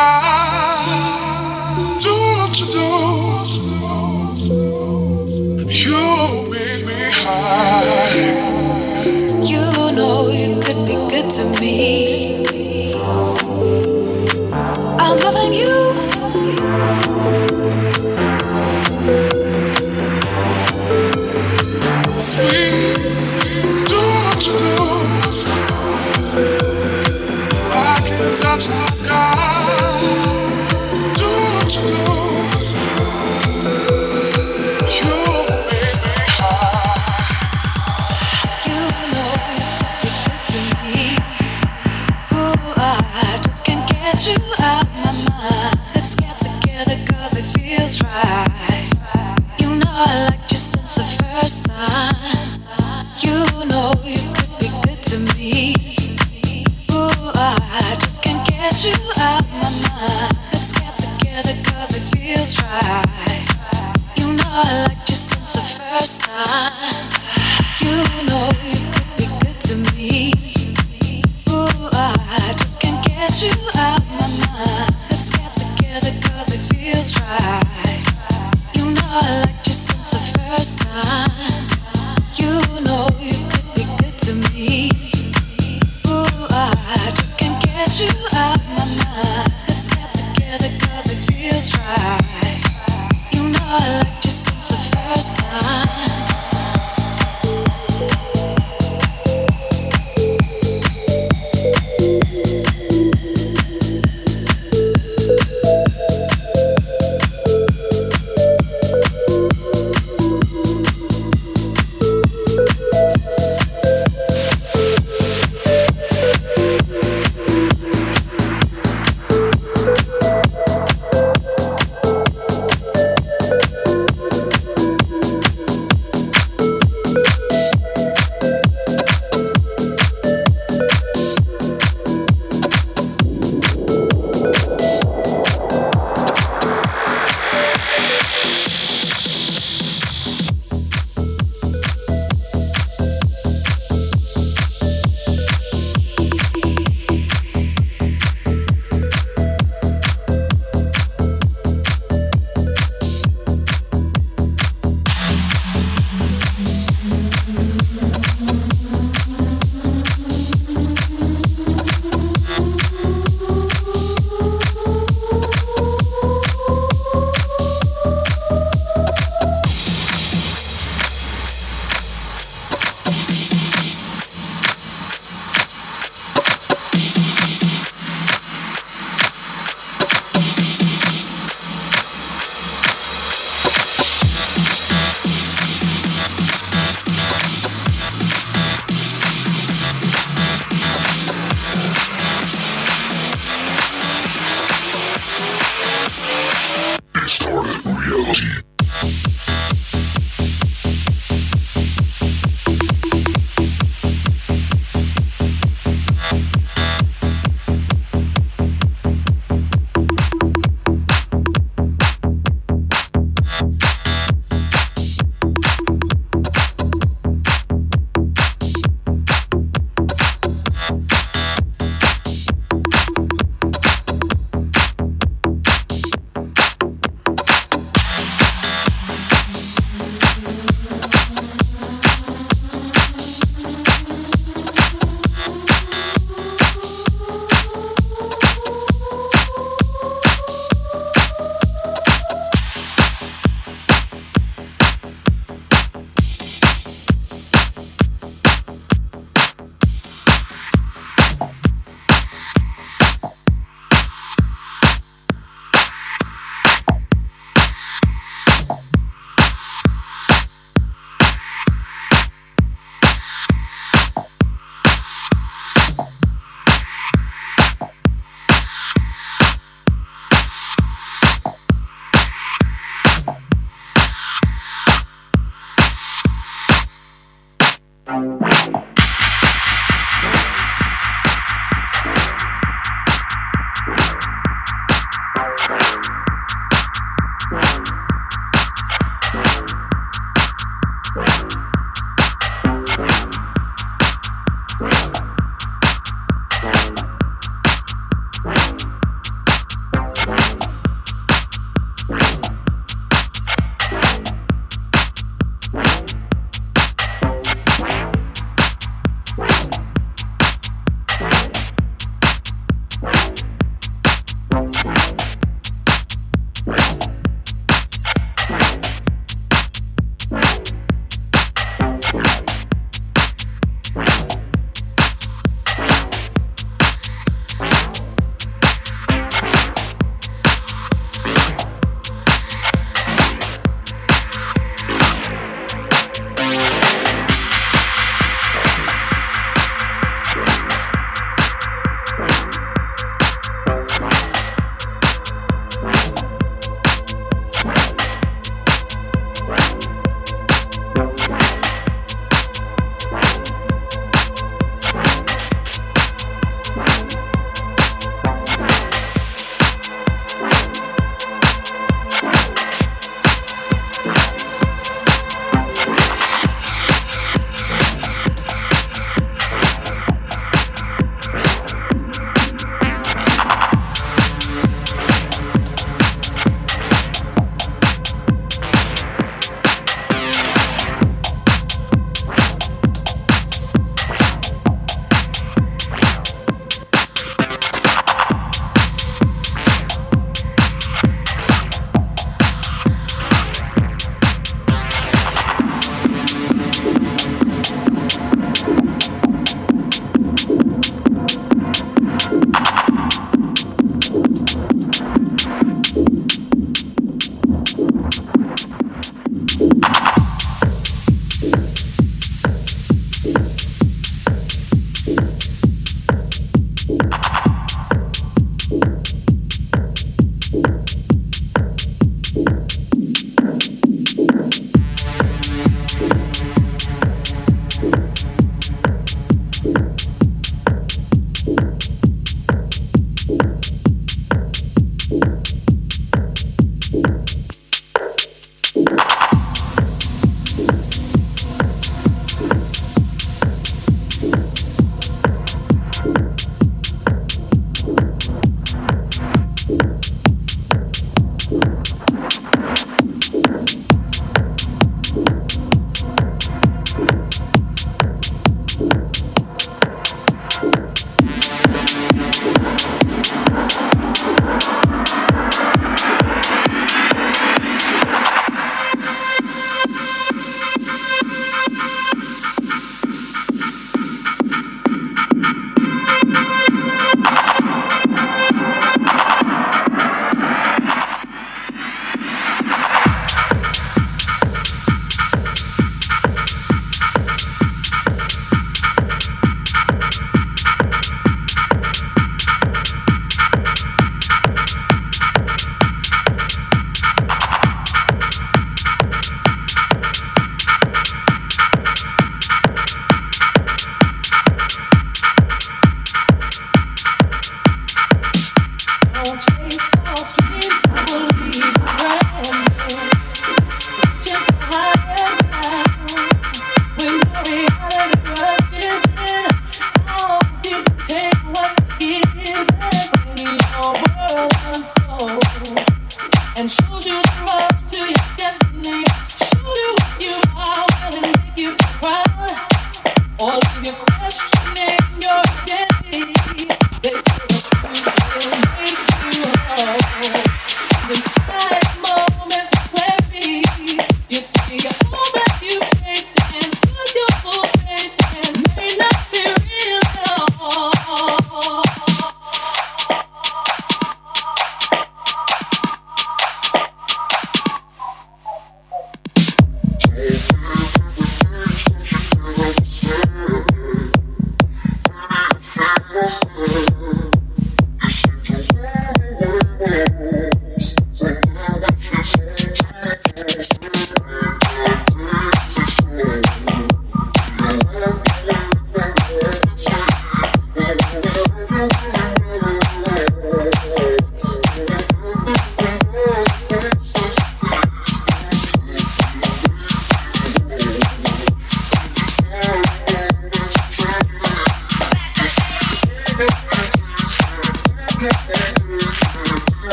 Touch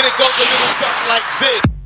It goes a little something like. This,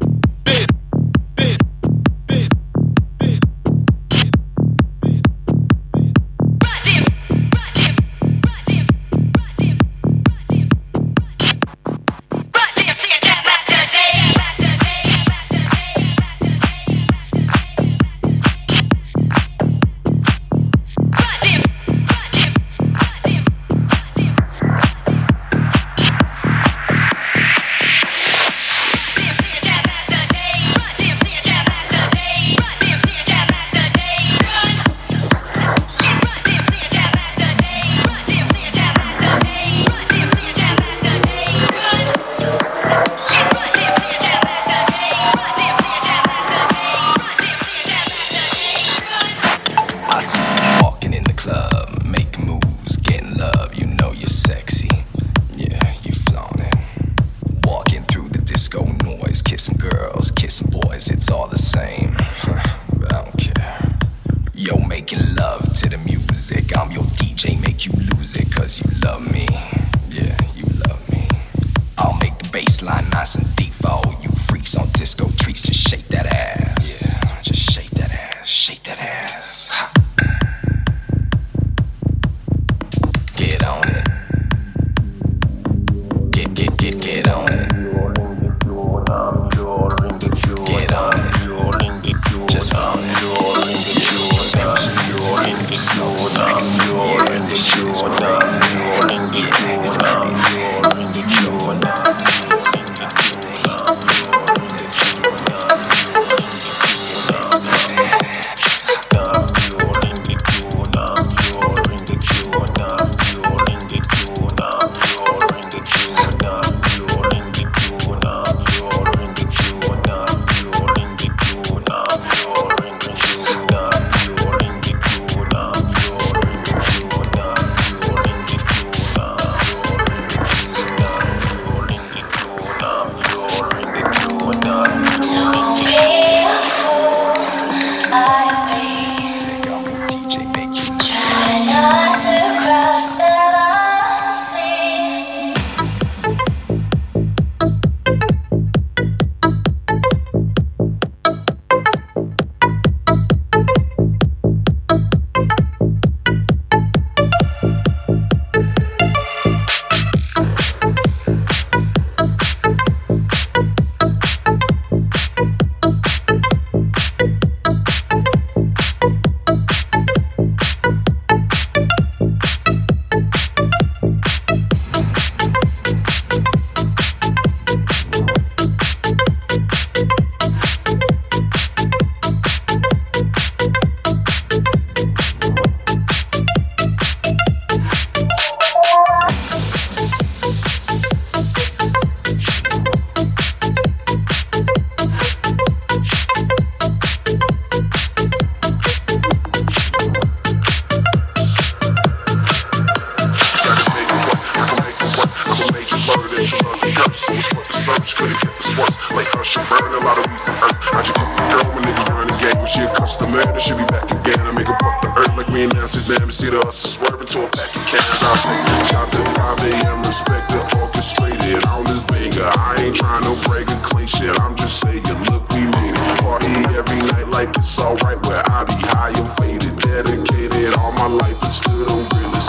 a customer, then she be back again. I make her puff the earth like and Nancy Bam. See the hustle swerving to a pack of cans. I say, shout at 5 a.m. Respect the orchestrated on this banger. I ain't trying to brag or claim shit. I'm just saying, look, we made it. Party every night like it's alright. Where I be high and faded. Dedicated all my life and still don't really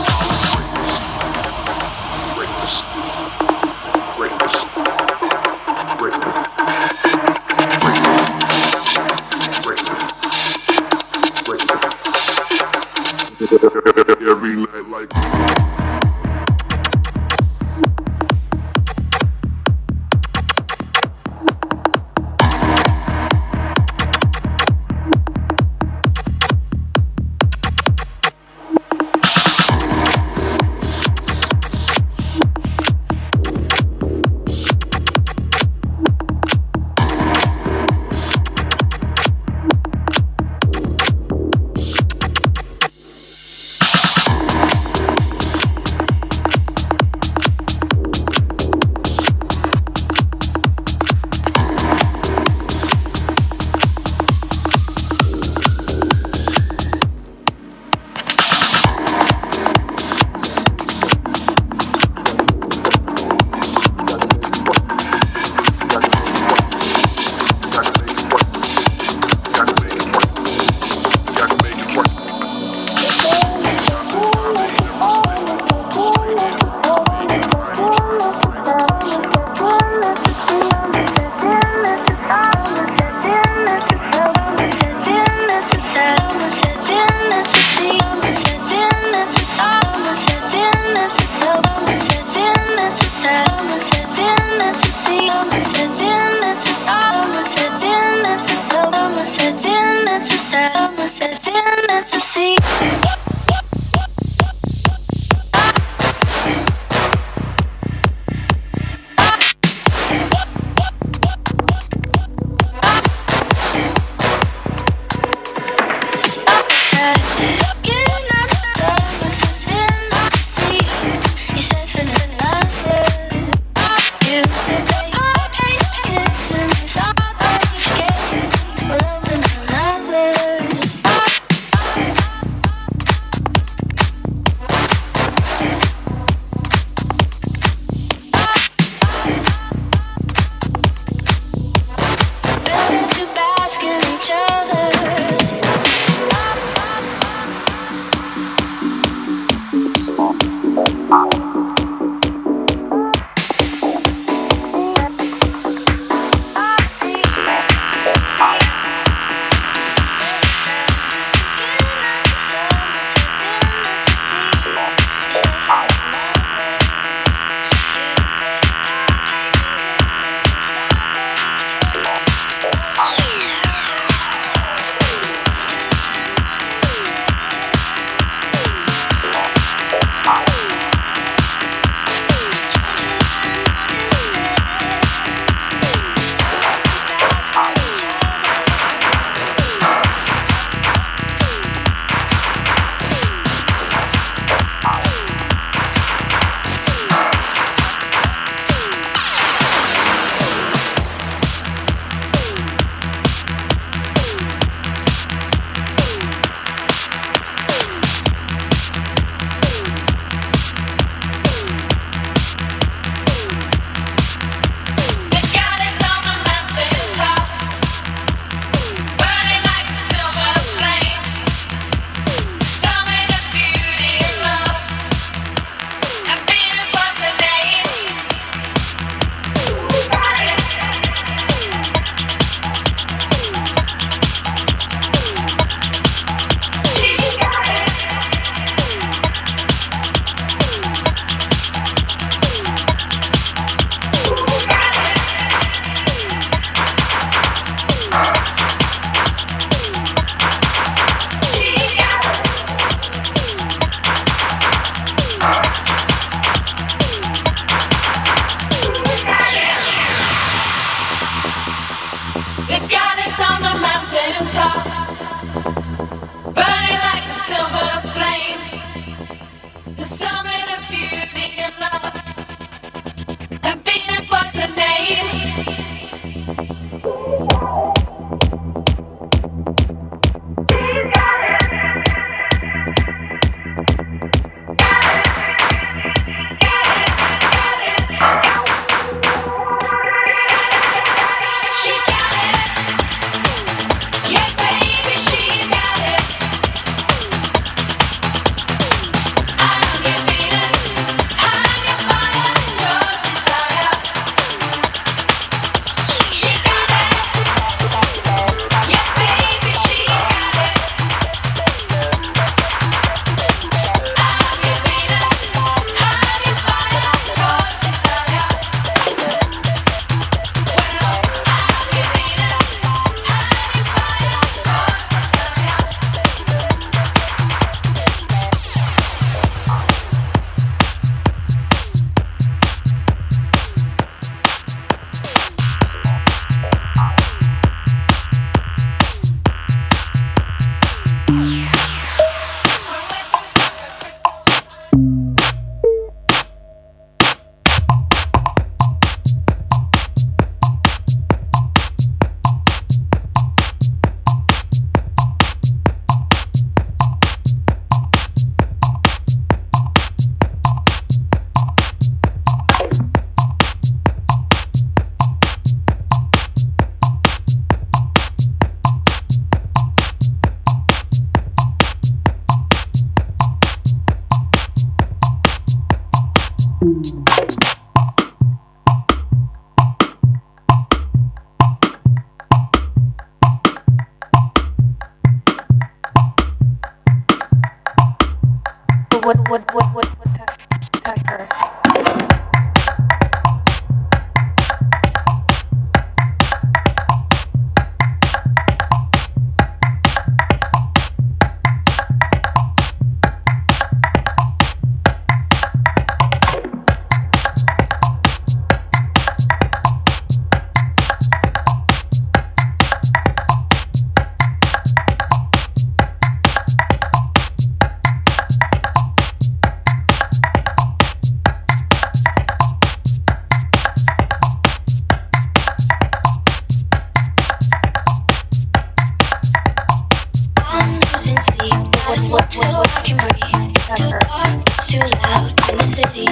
sleep. I smoke so I can breathe. It's too dark, it's too loud in the city.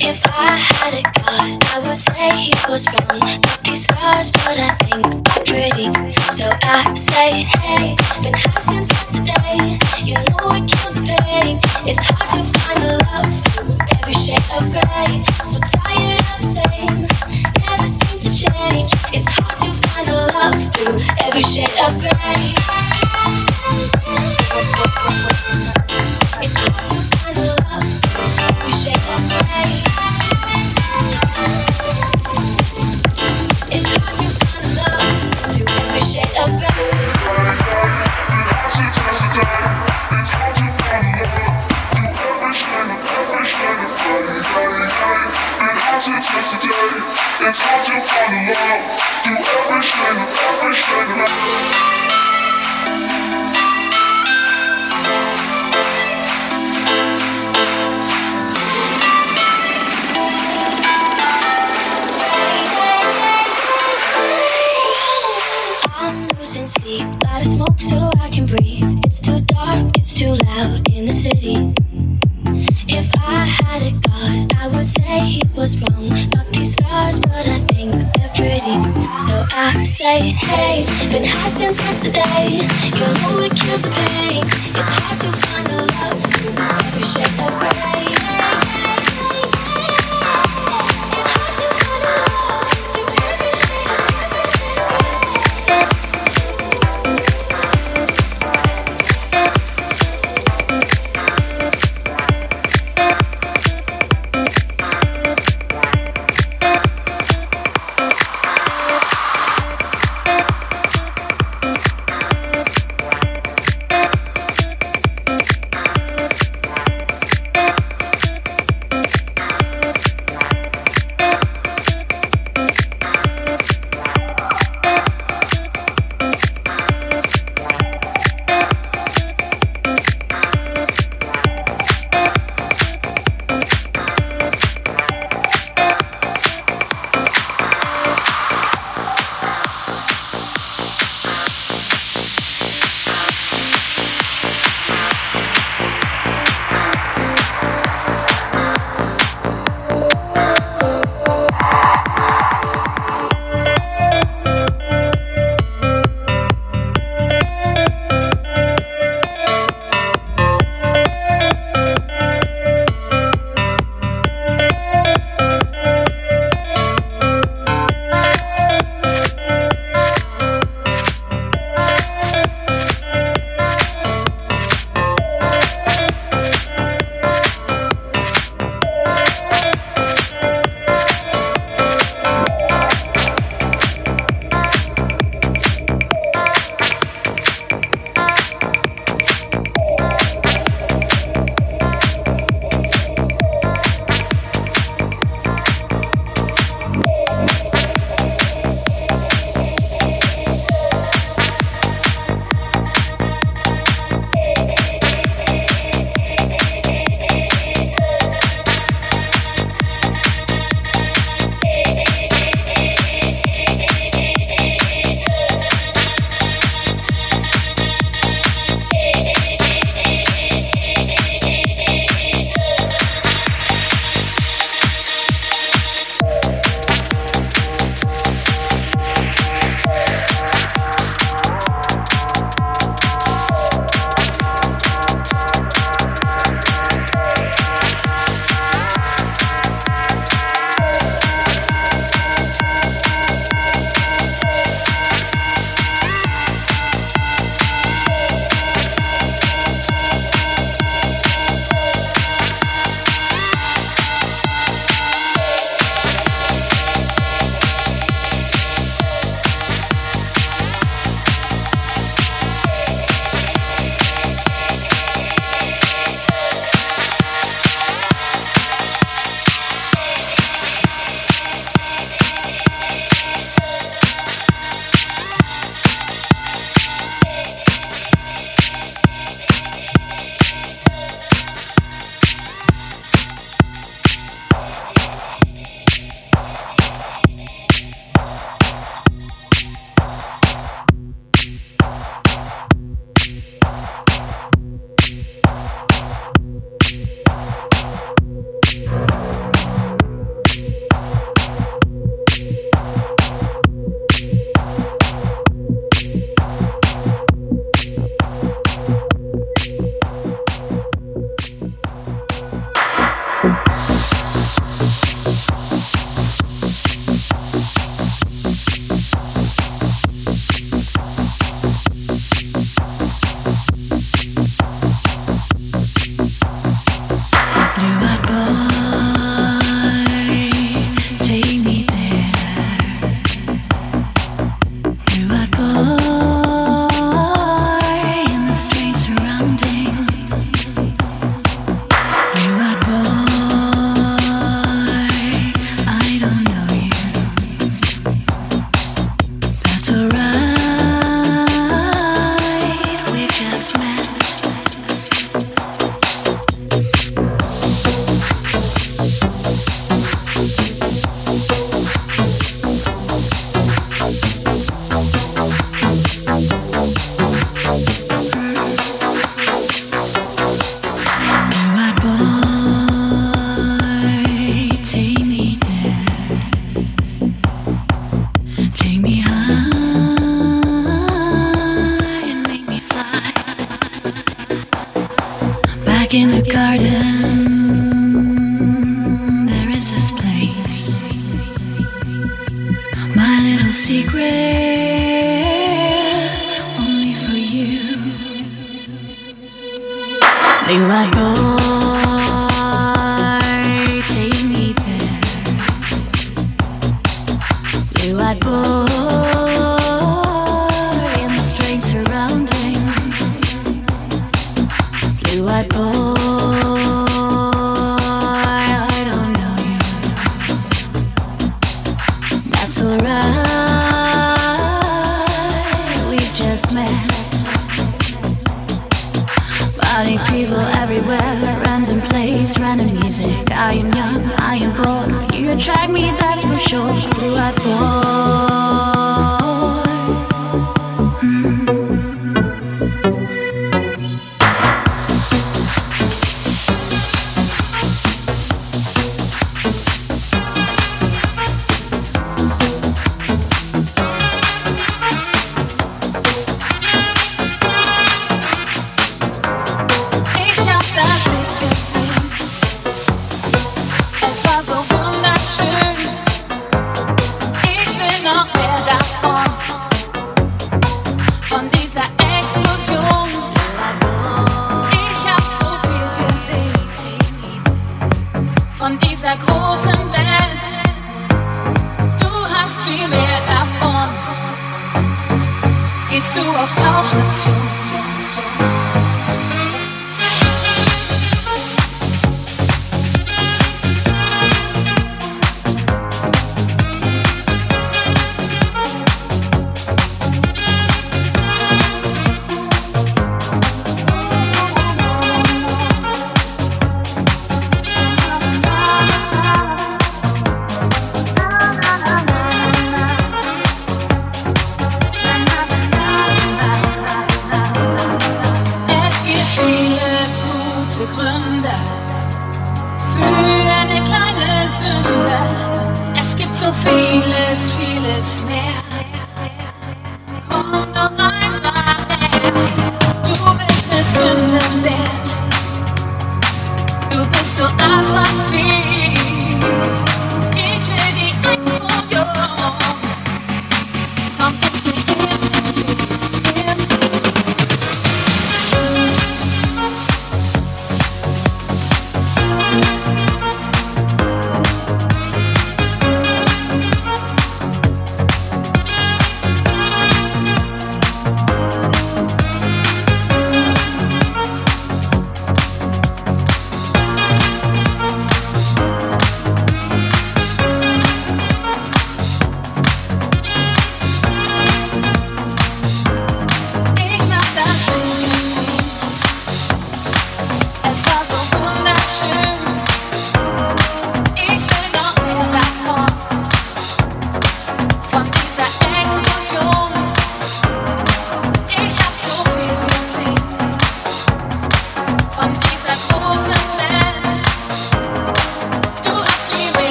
If I had a god, I would say he was wrong. Got these scars, but I think they're pretty. So I say, hey.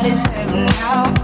I deserve now.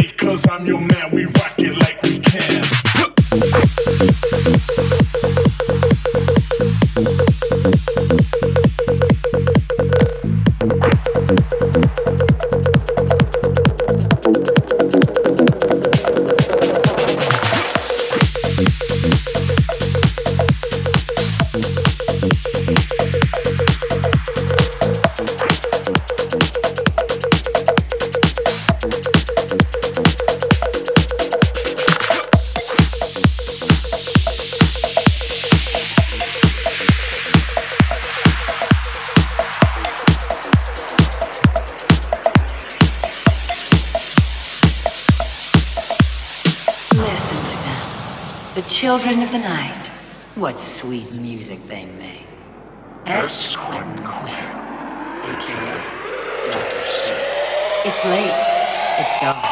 cause I'm your man, we rock it like we can. children of the night, what sweet music they make. S. Quentin Quinn, aka Dr. C. It's late. It's dark.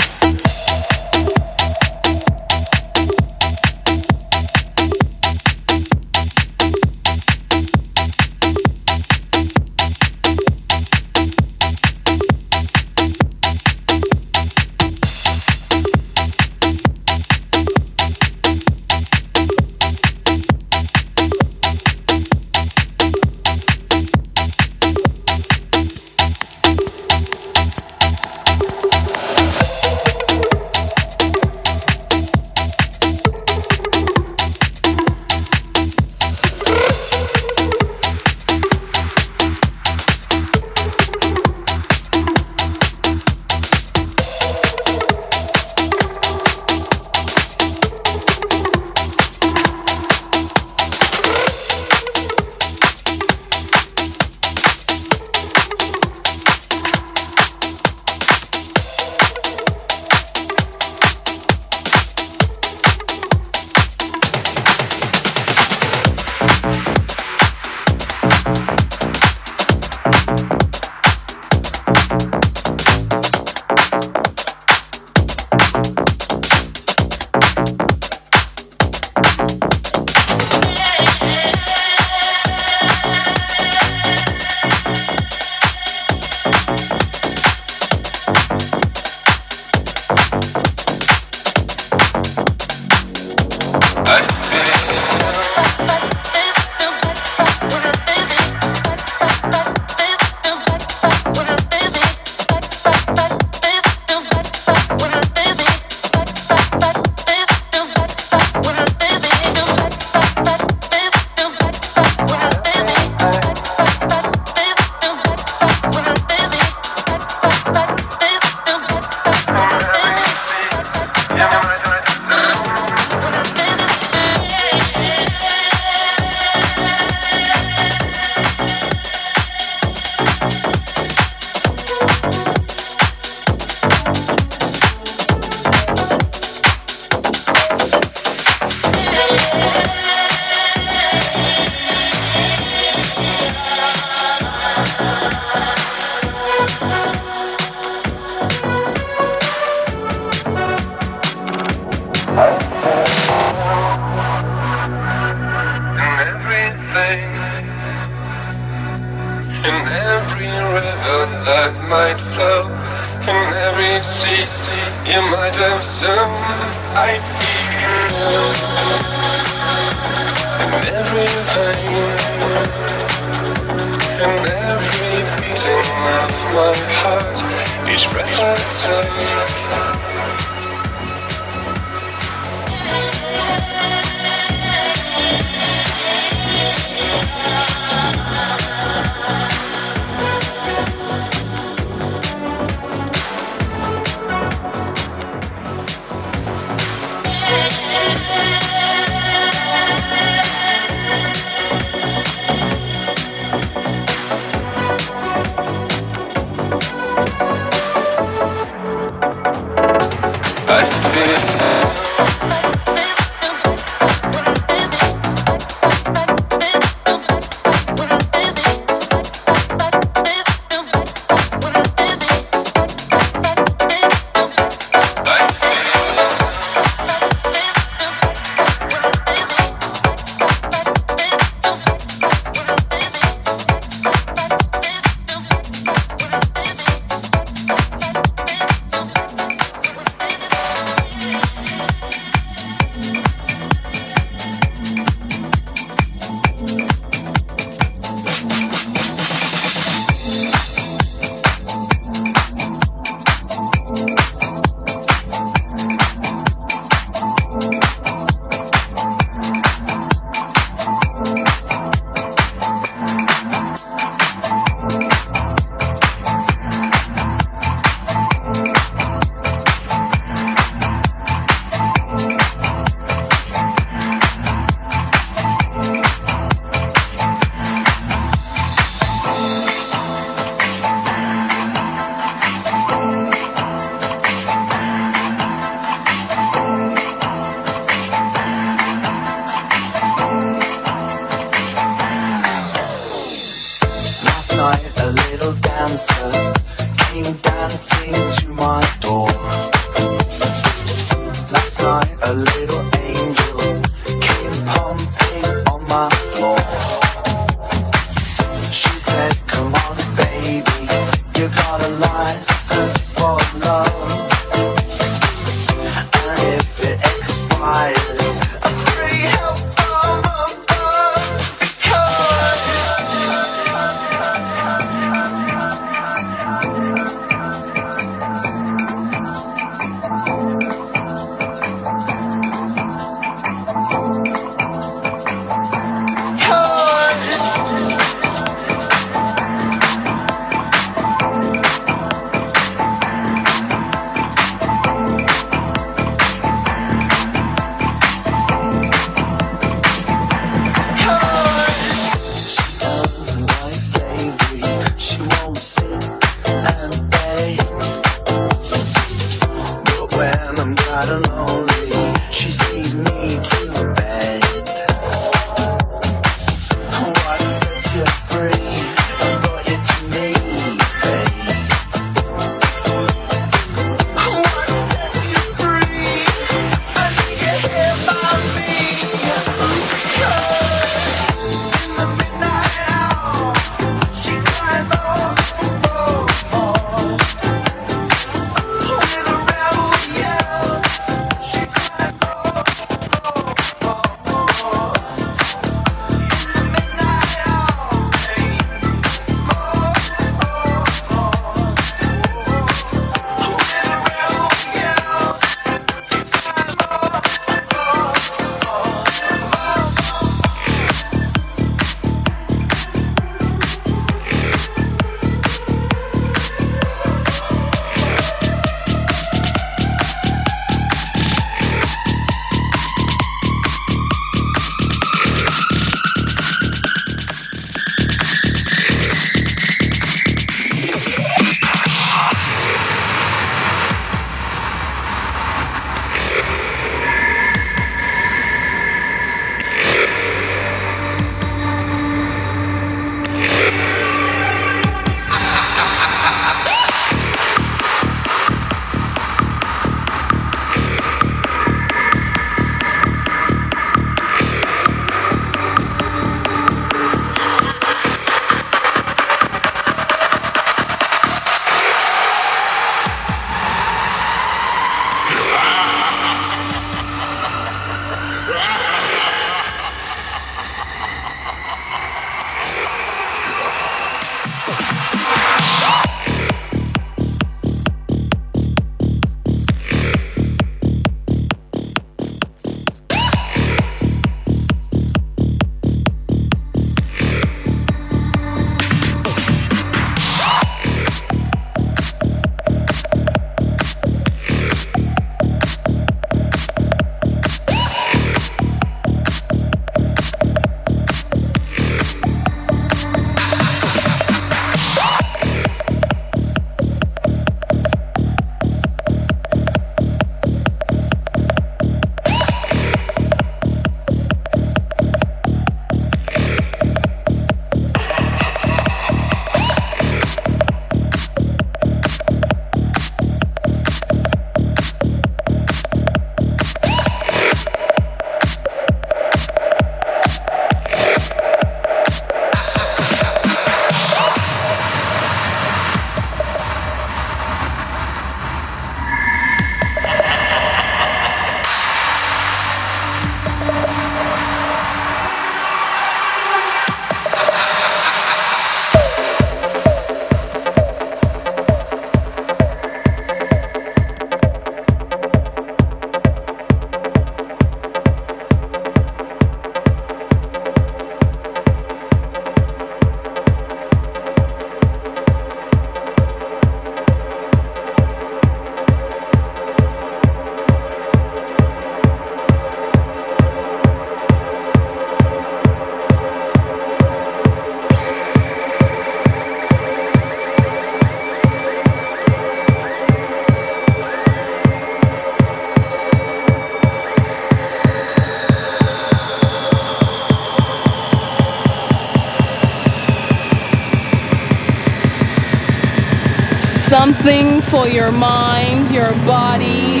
Something for your mind, your body,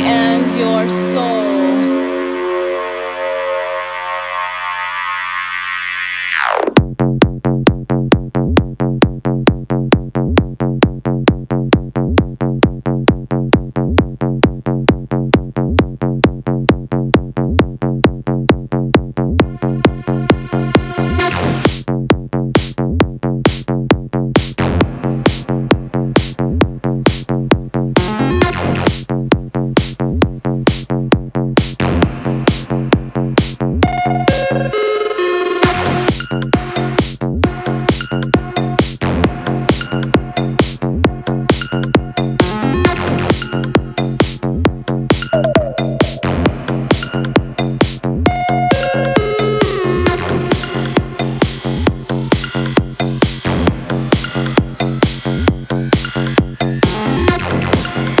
your soul.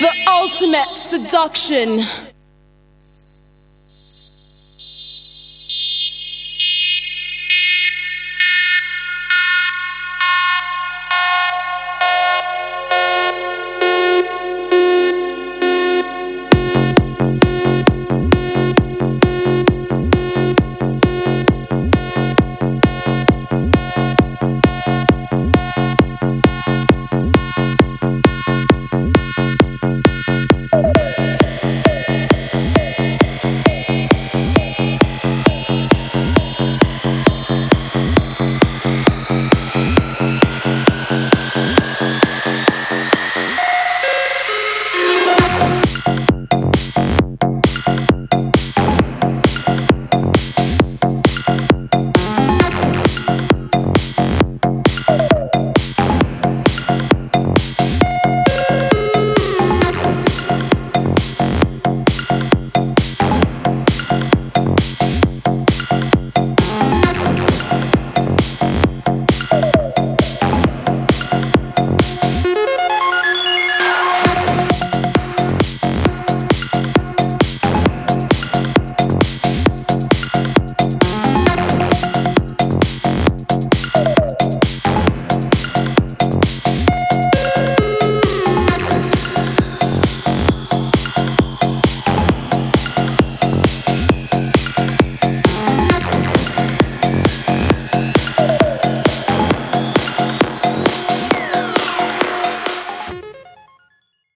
the ultimate seduction.